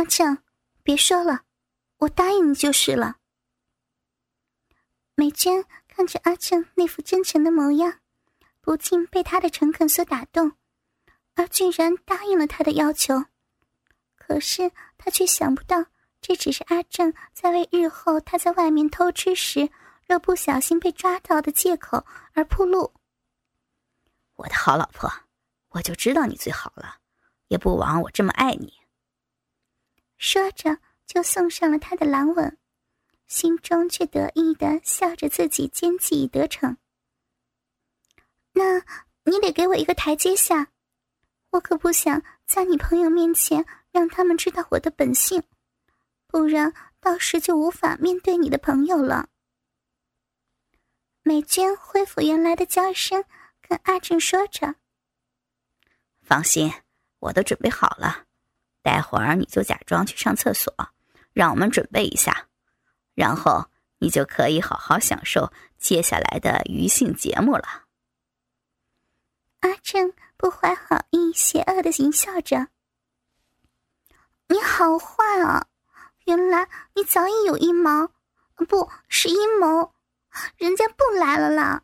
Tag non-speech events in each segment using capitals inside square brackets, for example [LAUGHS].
阿正，别说了，我答应你就是了。美娟看着阿正那副真诚的模样，不禁被他的诚恳所打动，而居然答应了他的要求。可是她却想不到，这只是阿正在为日后他在外面偷吃时，若不小心被抓到的借口而铺路。我的好老婆，我就知道你最好了，也不枉我这么爱你。说着，就送上了他的狼吻。心中却得意的笑着，自己奸计已得逞。那你得给我一个台阶下，我可不想在你朋友面前让他们知道我的本性，不然到时就无法面对你的朋友了。美娟恢复原来的娇声，跟阿正说着：“放心，我都准备好了，待会儿你就假装去上厕所，让我们准备一下。”然后你就可以好好享受接下来的余兴节目了。阿正不怀好意、邪恶的淫笑着：“你好坏啊！原来你早已有阴谋，不是阴谋，人家不来了啦。”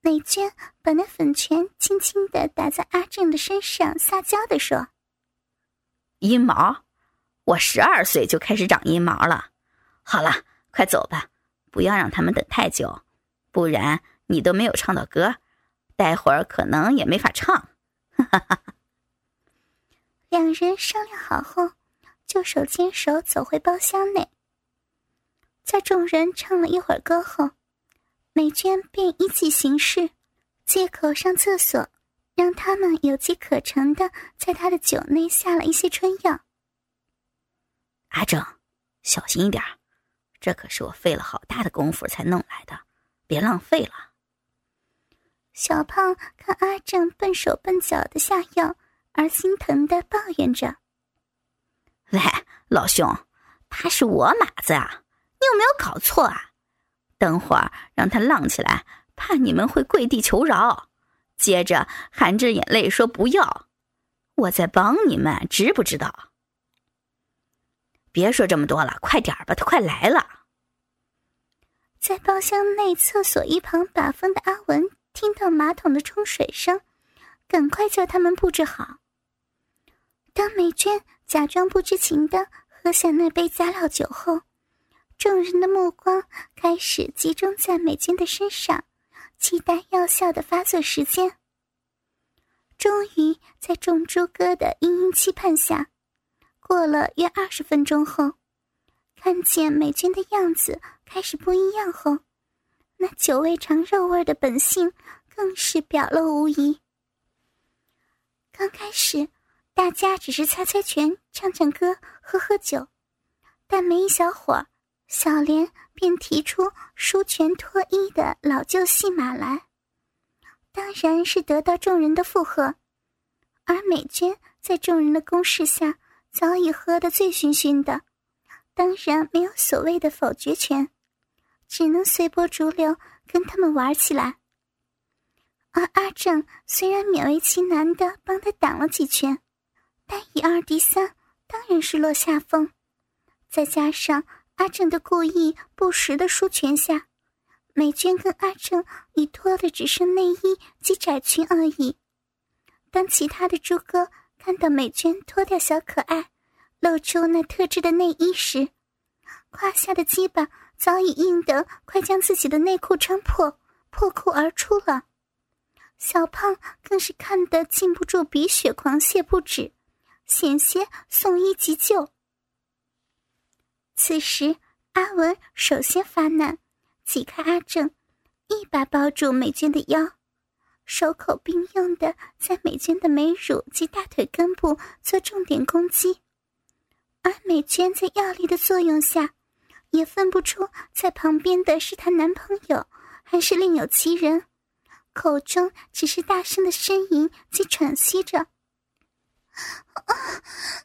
美娟把那粉拳轻轻的打在阿正的身上，撒娇的说：“阴毛，我十二岁就开始长阴毛了。”好了，快走吧，不要让他们等太久，不然你都没有唱到歌，待会儿可能也没法唱。哈哈哈！两人商量好后，就手牵手走回包厢内。在众人唱了一会儿歌后，美娟便依计行事，借口上厕所，让他们有机可乘的在他的酒内下了一些春药。阿正，小心一点。这可是我费了好大的功夫才弄来的，别浪费了。小胖看阿正笨手笨脚的下药，而心疼的抱怨着：“喂，老兄，他是我马子啊，你有没有搞错啊？等会儿让他浪起来，怕你们会跪地求饶，接着含着眼泪说不要，我在帮你们，知不知道？”别说这么多了，快点吧，他快来了。在包厢内厕所一旁把风的阿文听到马桶的冲水声，赶快叫他们布置好。当美娟假装不知情的喝下那杯加料酒后，众人的目光开始集中在美娟的身上，期待药效的发作时间。终于在众猪哥的殷殷期盼下。过了约二十分钟后，看见美娟的样子开始不一样后，那久未尝肉味的本性更是表露无遗。刚开始，大家只是猜猜拳、唱唱歌、喝喝酒，但没一小会儿，小莲便提出输拳脱衣的老旧戏码来，当然是得到众人的附和。而美娟在众人的攻势下。早已喝得醉醺醺的，当然没有所谓的否决权，只能随波逐流跟他们玩起来。而阿正虽然勉为其难的帮他挡了几拳，但以二敌三，当然是落下风。再加上阿正的故意不时的舒拳下，美娟跟阿正已脱的只剩内衣及窄裙而已。当其他的猪哥。看到美娟脱掉小可爱，露出那特制的内衣时，胯下的鸡巴早已硬得快将自己的内裤撑破，破裤而出了。小胖更是看得禁不住鼻血狂泻不止，险些送医急救。此时，阿文首先发难，挤开阿正，一把抱住美娟的腰。手口并用的在美娟的美乳及大腿根部做重点攻击，而美娟在药力的作用下，也分不出在旁边的是她男朋友还是另有其人，口中只是大声的呻吟及喘息着：“啊 [LAUGHS]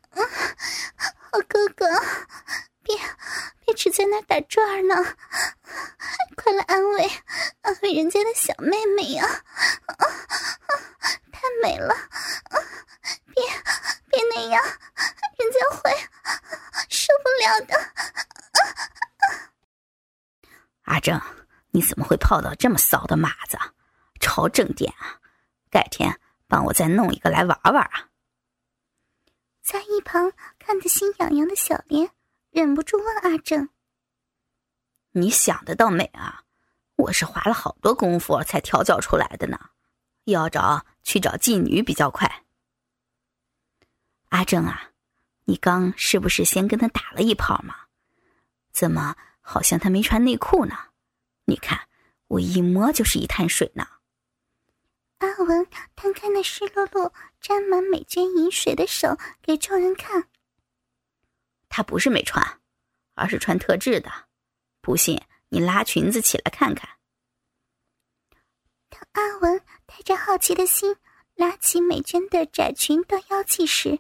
啊，好哥哥！”别，别只在那打转呢！[LAUGHS] 快来安慰，安慰人家的小妹妹呀！啊啊，太美了！啊，别，别那样，人家会受不了的。阿正，你怎么会泡到这么骚的马子？朝正点啊！改天帮我再弄一个来玩玩啊！在一旁看得心痒痒的小莲忍不住问阿正：“你想的倒美啊！我是花了好多功夫才调教出来的呢，要找去找妓女比较快。”阿正啊，你刚是不是先跟他打了一炮嘛？怎么好像他没穿内裤呢？你看我一摸就是一滩水呢。阿文摊开那湿漉漉、沾满美娟饮水的手给众人看。他不是没穿，而是穿特制的。不信，你拉裙子起来看看。当阿文带着好奇的心拉起美娟的窄裙到腰际时，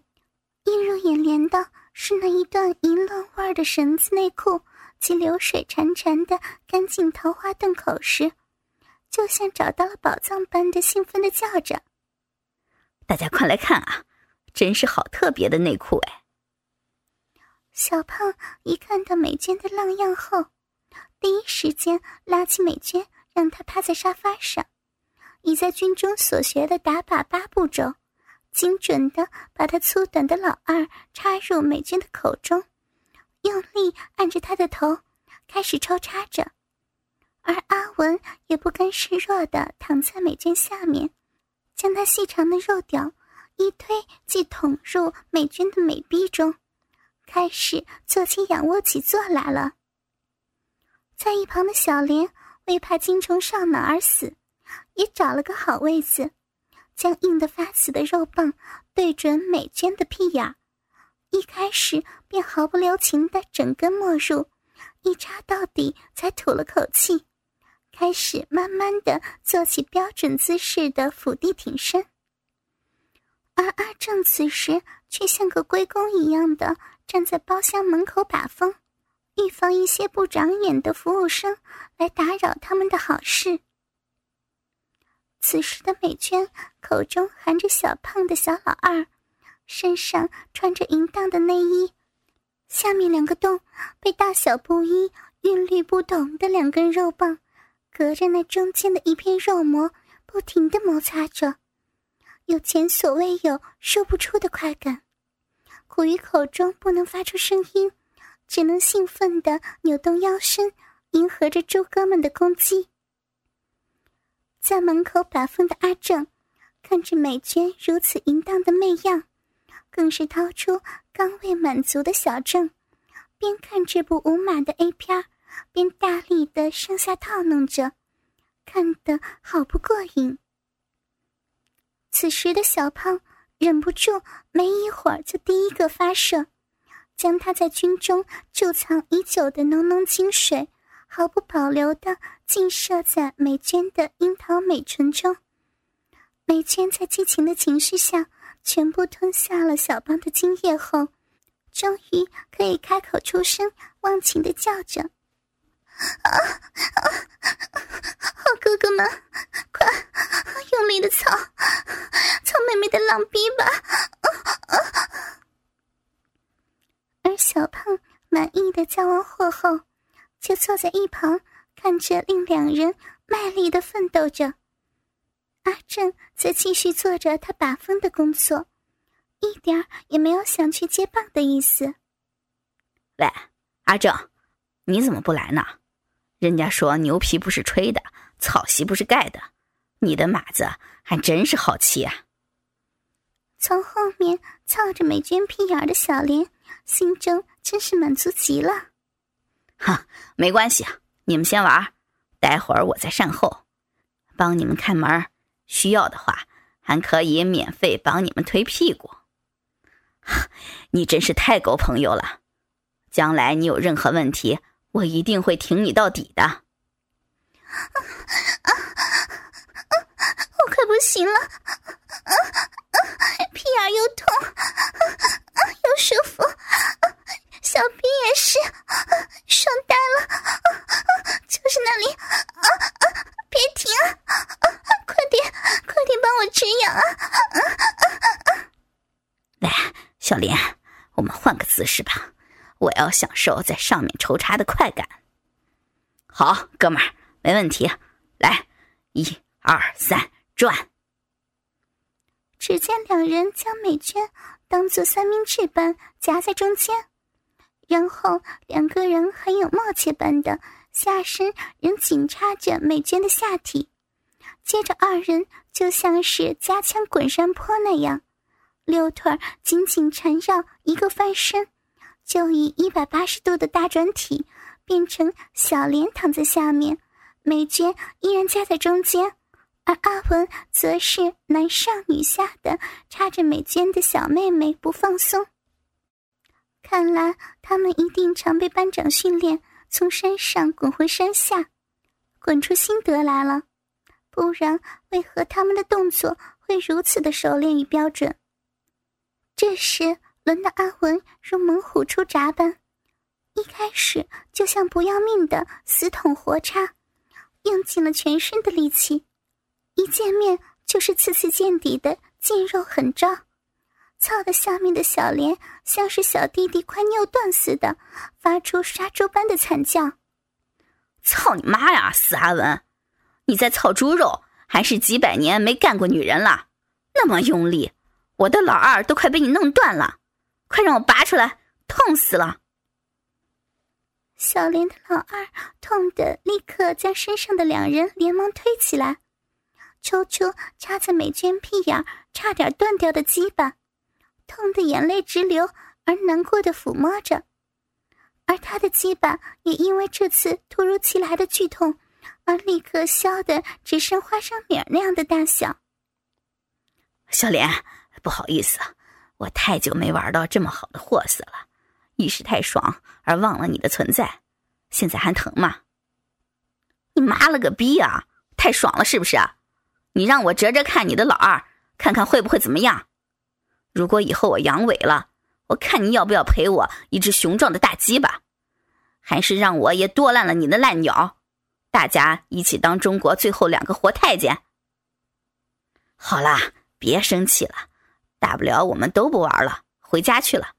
映入眼帘的是那一段淫乱味的绳子内裤及流水潺潺的干净桃花洞口时。就像找到了宝藏般的兴奋的叫着：“大家快来看啊，真是好特别的内裤哎！”小胖一看到美娟的浪样后，第一时间拉起美娟，让她趴在沙发上，以在军中所学的打靶八步骤，精准的把她粗短的老二插入美娟的口中，用力按着她的头，开始抽插着。而阿文也不甘示弱的躺在美娟下面，将那细长的肉屌一推即捅入美娟的美逼中，开始做起仰卧起坐来了。在一旁的小莲为怕精虫上脑而死，也找了个好位子，将硬得发紫的肉棒对准美娟的屁眼，一开始便毫不留情的整根没入，一插到底，才吐了口气。开始慢慢的做起标准姿势的伏地挺身，而阿正此时却像个龟公一样的站在包厢门口把风，预防一些不长眼的服务生来打扰他们的好事。此时的美娟口中含着小胖的小老二，身上穿着淫荡的内衣，下面两个洞被大小不一、韵律不同的两根肉棒。隔着那中间的一片肉膜，不停的摩擦着，有前所未有、说不出的快感。苦于口中不能发出声音，只能兴奋的扭动腰身，迎合着猪哥们的攻击。在门口把风的阿正，看着美娟如此淫荡的媚样，更是掏出刚未满足的小郑，边看这部无码的 A 片边大力的上下套弄着，看得好不过瘾。此时的小胖忍不住，没一会儿就第一个发射，将他在军中贮藏已久的浓浓精水，毫不保留的尽射在美娟的樱桃美唇中。美娟在激情的情绪下，全部吞下了小邦的精液后，终于可以开口出声，忘情的叫着。啊啊！好哥哥们，快用力的操，操妹妹的浪逼吧！啊啊而小胖满意的交完货后，就坐在一旁看着另两人卖力的奋斗着。阿正则继续做着他把风的工作，一点也没有想去接棒的意思。喂，阿正，你怎么不来呢？人家说牛皮不是吹的，草席不是盖的，你的马子还真是好骑啊！从后面操着美娟屁眼的小莲，心中真是满足极了。哈，没关系啊，你们先玩，待会儿我在善后，帮你们看门，需要的话还可以免费帮你们推屁股。你真是太够朋友了，将来你有任何问题。我一定会挺你到底的。啊啊啊！我快不行了，啊啊！屁眼又痛，啊又舒服，小臂也是，爽呆了，就是那里，啊啊！别停，快点，快点帮我止痒啊！啊啊啊！来，小莲，我们换个姿势吧。我要享受在上面抽插的快感。好，哥们儿，没问题，来，一二三，转。只见两人将美娟当做三明治般夹在中间，然后两个人很有默契般的下身仍紧插着美娟的下体，接着二人就像是夹枪滚山坡那样，六腿紧紧缠绕一个翻身，就以一百八十度的大转体变成小莲躺在下面，美娟依然夹在中间。而阿文则是男上女下的插着美娟的小妹妹不放松。看来他们一定常被班长训练从山上滚回山下，滚出心得来了。不然为何他们的动作会如此的熟练与标准？这时轮到阿文如猛虎出闸般，一开始就像不要命的死捅活插，用尽了全身的力气。一见面就是刺刺见底的劲肉狠招，操的下面的小莲像是小弟弟快尿断似的，发出杀猪般的惨叫。操你妈呀，死阿文！你在操猪肉，还是几百年没干过女人了？那么用力，我的老二都快被你弄断了，快让我拔出来，痛死了！小莲的老二痛得立刻将身上的两人连忙推起来。抽出插在美娟屁眼差点断掉的鸡巴，痛得眼泪直流，而难过的抚摸着，而他的鸡巴也因为这次突如其来的剧痛，而立刻消得只剩花生米那样的大小。小莲，不好意思，我太久没玩到这么好的货色了，一时太爽而忘了你的存在。现在还疼吗？你妈了个逼啊！太爽了是不是？你让我折折看你的老二，看看会不会怎么样？如果以后我阳痿了，我看你要不要赔我一只雄壮的大鸡巴，还是让我也剁烂了你的烂鸟，大家一起当中国最后两个活太监。好啦，别生气了，大不了我们都不玩了，回家去了，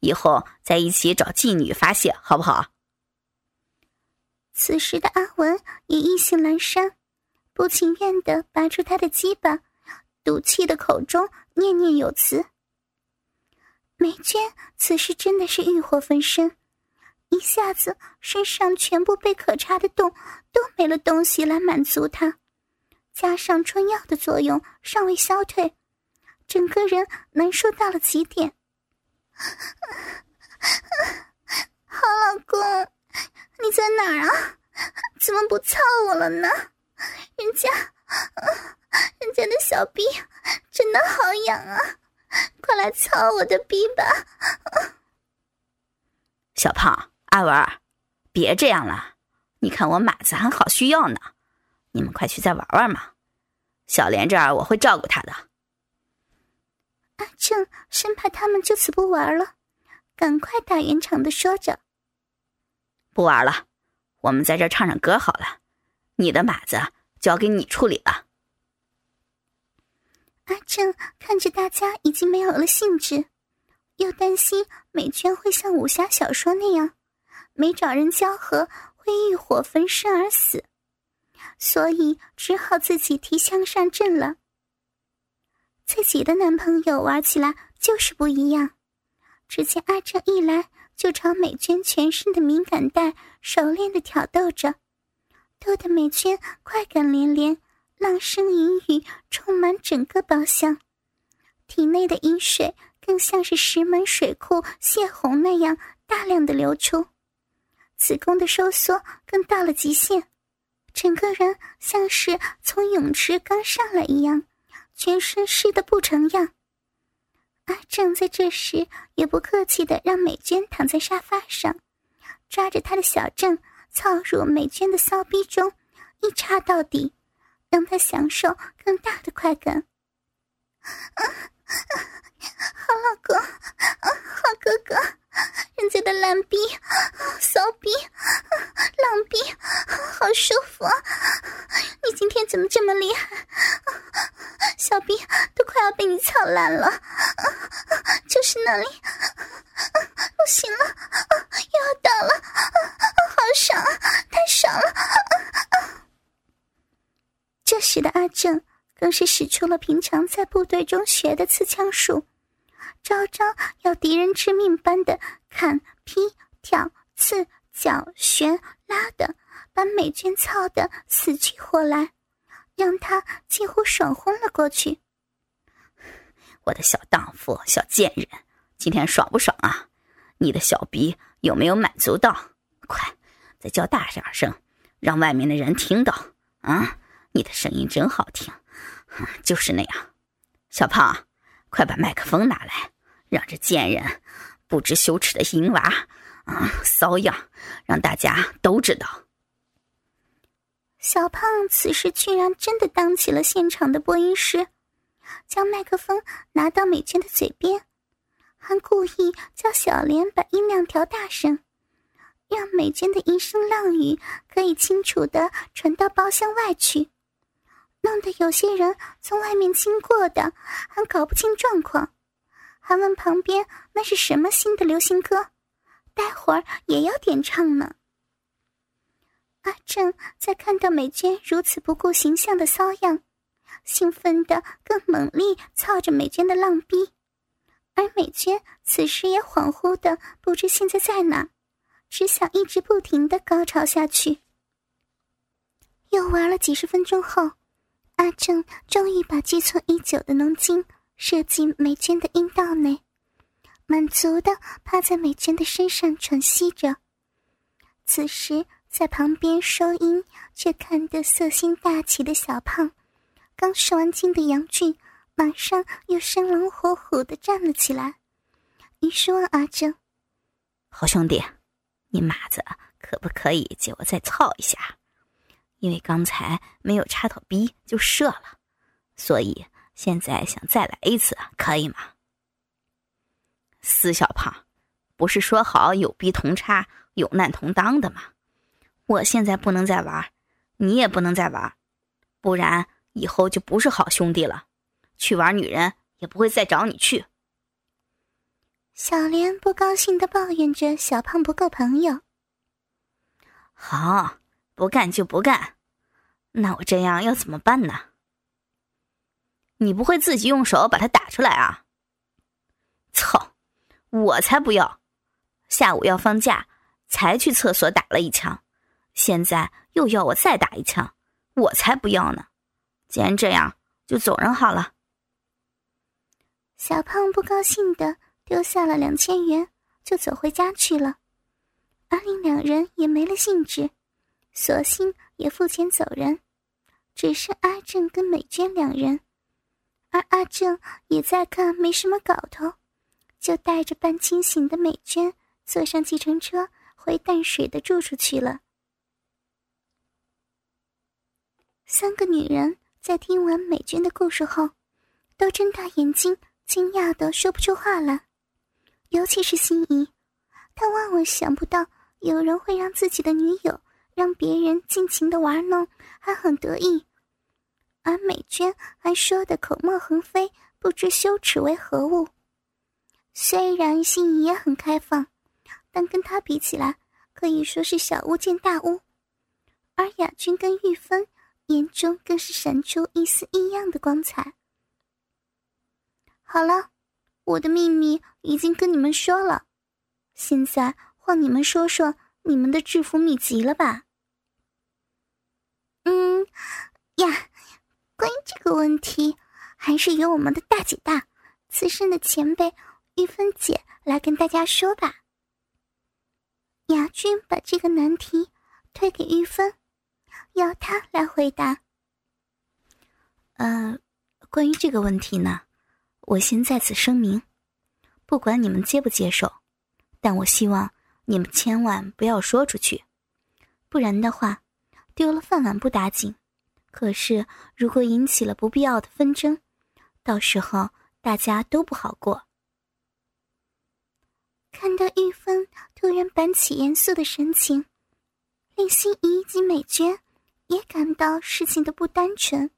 以后再一起找妓女发泄，好不好？此时的阿文也意兴阑珊。不情愿的拔出他的鸡巴，赌气的口中念念有词。梅娟此时真的是欲火焚身，一下子身上全部被可插的洞都没了东西来满足她，加上春药的作用尚未消退，整个人难受到了极点。好老公，你在哪儿啊？怎么不操我了呢？人家，人家的小逼真的好痒啊！快来操我的逼吧！小胖、阿文，别这样了，你看我马子还好需要呢。你们快去再玩玩嘛。小莲这儿我会照顾她的。阿正生怕他们就此不玩了，赶快打圆场的说着：“不玩了，我们在这唱唱歌好了。”你的马子交给你处理了。阿正看着大家已经没有了兴致，又担心美娟会像武侠小说那样没找人交合会欲火焚身而死，所以只好自己提枪上阵了。自己的男朋友玩起来就是不一样，只见阿正一来就朝美娟全身的敏感带熟练的挑逗着。逗得美娟快感连连，浪声淫语充满整个包厢，体内的饮水更像是石门水库泄洪那样大量的流出，子宫的收缩更到了极限，整个人像是从泳池刚上来一样，全身湿得不成样。阿正在这时也不客气的让美娟躺在沙发上，抓着她的小正。操入美娟的骚逼中，一插到底，让她享受更大的快感。好老公，好哥哥，人家的懒逼、骚逼、浪逼，好舒服啊！你今天怎么这么厉害？小逼都快要被你操烂了，就是那里，不行了，又要倒了，好爽，太爽了！这时的阿正。更是使出了平常在部队中学的刺枪术，招招要敌人致命般的砍、劈、挑、刺、绞、旋、拉的，把美娟操得死去活来，让她几乎爽昏了过去。我的小荡妇、小贱人，今天爽不爽啊？你的小逼有没有满足到？快，再叫大点声，让外面的人听到啊！你的声音真好听，就是那样。小胖，快把麦克风拿来，让这贱人不知羞耻的淫娃啊骚样，让大家都知道。小胖此时居然真的当起了现场的播音师。将麦克风拿到美娟的嘴边，还故意叫小莲把音量调大声，让美娟的一声浪语可以清楚的传到包厢外去，弄得有些人从外面经过的还搞不清状况，还问旁边那是什么新的流行歌，待会儿也要点唱呢。阿正在看到美娟如此不顾形象的骚样。兴奋的更猛力操着美娟的浪逼，而美娟此时也恍惚的不知现在在哪，只想一直不停的高潮下去。又玩了几十分钟后，阿正终于把积存已久的浓精射进美娟的阴道内，满足的趴在美娟的身上喘息着。此时在旁边收音却看得色心大起的小胖。刚射完精的杨俊，马上又生龙活虎的站了起来，于是问阿正：“好兄弟，你马子可不可以借我再操一下？因为刚才没有插到逼就射了，所以现在想再来一次，可以吗？”死小胖，不是说好有逼同插，有难同当的吗？我现在不能再玩，你也不能再玩，不然。以后就不是好兄弟了，去玩女人也不会再找你去。小莲不高兴的抱怨着：“小胖不够朋友。”好，不干就不干，那我这样要怎么办呢？你不会自己用手把它打出来啊？操，我才不要！下午要放假，才去厕所打了一枪，现在又要我再打一枪，我才不要呢！既然这样，就走人好了。小胖不高兴的丢下了两千元，就走回家去了。阿玲两人也没了兴致，索性也付钱走人，只剩阿正跟美娟两人。而阿正也在看没什么搞头，就带着半清醒的美娟坐上计程车回淡水的住处去了。三个女人。在听完美娟的故事后，都睁大眼睛，惊讶的说不出话来。尤其是心仪，他万万想不到有人会让自己的女友让别人尽情的玩弄，还很得意。而美娟还说的口沫横飞，不知羞耻为何物。虽然心仪也很开放，但跟他比起来，可以说是小巫见大巫。而雅君跟玉芬。眼中更是闪出一丝异样的光彩。好了，我的秘密已经跟你们说了，现在换你们说说你们的致富秘籍了吧？嗯，呀，关于这个问题，还是由我们的大姐大、资深的前辈玉芬姐来跟大家说吧。雅君把这个难题推给玉芬。要他来回答。呃，关于这个问题呢，我先在此声明，不管你们接不接受，但我希望你们千万不要说出去，不然的话，丢了饭碗不打紧，可是如果引起了不必要的纷争，到时候大家都不好过。看到玉芬突然板起严肃的神情，令心仪及美娟。也感到事情的不单纯，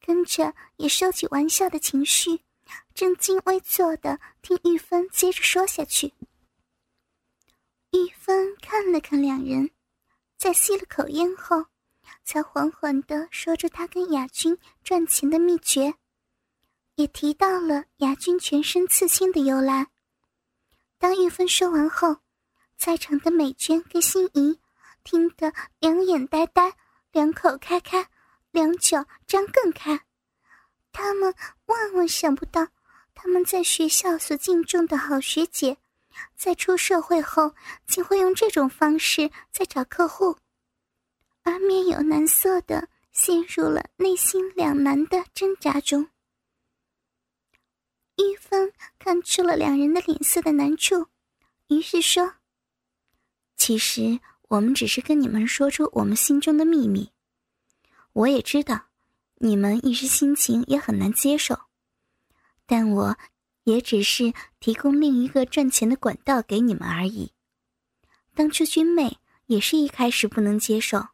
跟着也收起玩笑的情绪，正襟危坐的听玉芬接着说下去。玉芬看了看两人，在吸了口烟后，才缓缓地说着他跟雅君赚钱的秘诀，也提到了雅君全身刺青的由来。当玉芬说完后，在场的美娟跟心仪听得两眼呆呆，两口开开，两脚张更开。他们万万想不到，他们在学校所敬重的好学姐，在出社会后竟会用这种方式在找客户，而面有难色的陷入了内心两难的挣扎中。玉芬看出了两人的脸色的难处，于是说。其实我们只是跟你们说出我们心中的秘密。我也知道，你们一时心情也很难接受，但我也只是提供另一个赚钱的管道给你们而已。当初君妹也是一开始不能接受，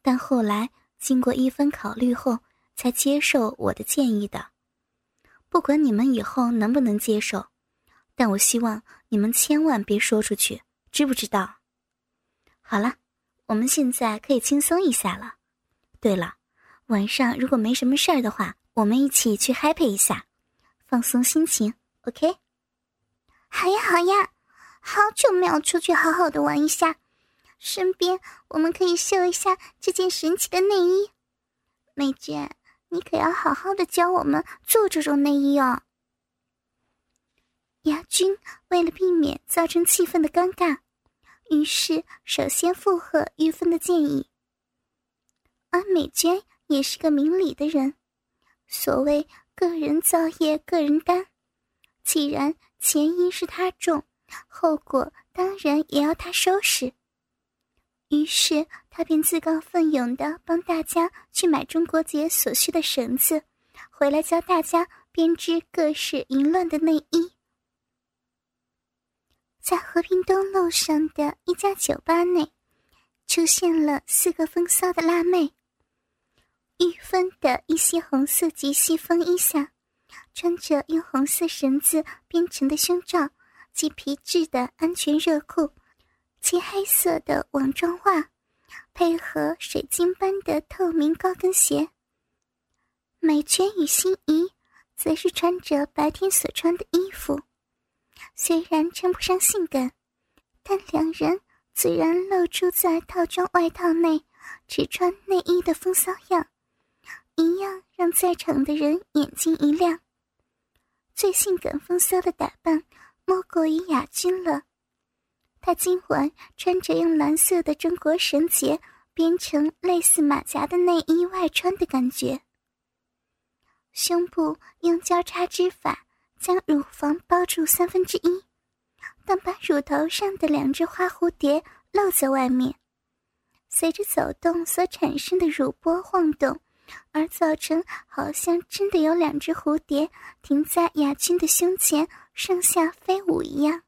但后来经过一番考虑后才接受我的建议的。不管你们以后能不能接受，但我希望你们千万别说出去。知不知道？好了，我们现在可以轻松一下了。对了，晚上如果没什么事儿的话，我们一起去 happy 一下，放松心情。OK？好呀，好呀，好久没有出去好好的玩一下，顺便我们可以秀一下这件神奇的内衣。美娟，你可要好好的教我们做这种内衣哦。牙君为了避免造成气氛的尴尬。于是，首先附和玉芬的建议。而美娟也是个明理的人，所谓“个人造业，个人担”，既然前因是他种，后果当然也要他收拾。于是，他便自告奋勇的帮大家去买中国结所需的绳子，回来教大家编织各式淫乱的内衣。在和平东路上的一家酒吧内，出现了四个风骚的辣妹。玉芬的一些红色及膝风衣下，穿着用红色绳子编成的胸罩及皮质的安全热裤，及黑色的网状袜，配合水晶般的透明高跟鞋。美娟与心仪，则是穿着白天所穿的衣服。虽然称不上性感，但两人自然露出在套装外套内只穿内衣的风骚样，一样让在场的人眼睛一亮。最性感风骚的打扮，莫过于雅君了。她今晚穿着用蓝色的中国绳结编成类似马甲的内衣外穿的感觉，胸部用交叉织法。将乳房包住三分之一，但把乳头上的两只花蝴蝶露在外面，随着走动所产生的乳波晃动，而造成好像真的有两只蝴蝶停在雅君的胸前上下飞舞一样。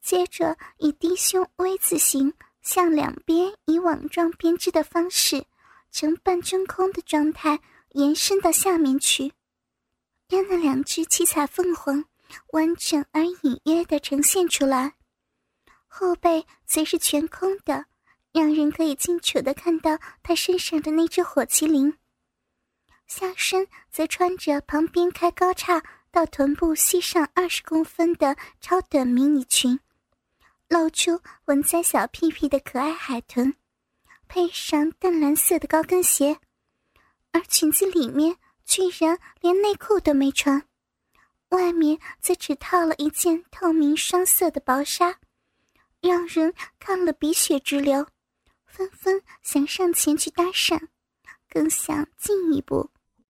接着以低胸 V 字形向两边以网状编织的方式，呈半真空的状态延伸到下面去。让那两只七彩凤凰完整而隐约的呈现出来，后背则是全空的，让人可以清楚的看到他身上的那只火麒麟。下身则穿着旁边开高叉到臀部膝上二十公分的超短迷你裙，露出纹在小屁屁的可爱海豚，配上淡蓝色的高跟鞋，而裙子里面。居然连内裤都没穿，外面则只套了一件透明双色的薄纱，让人看了鼻血直流，纷纷想上前去搭讪，更想进一步。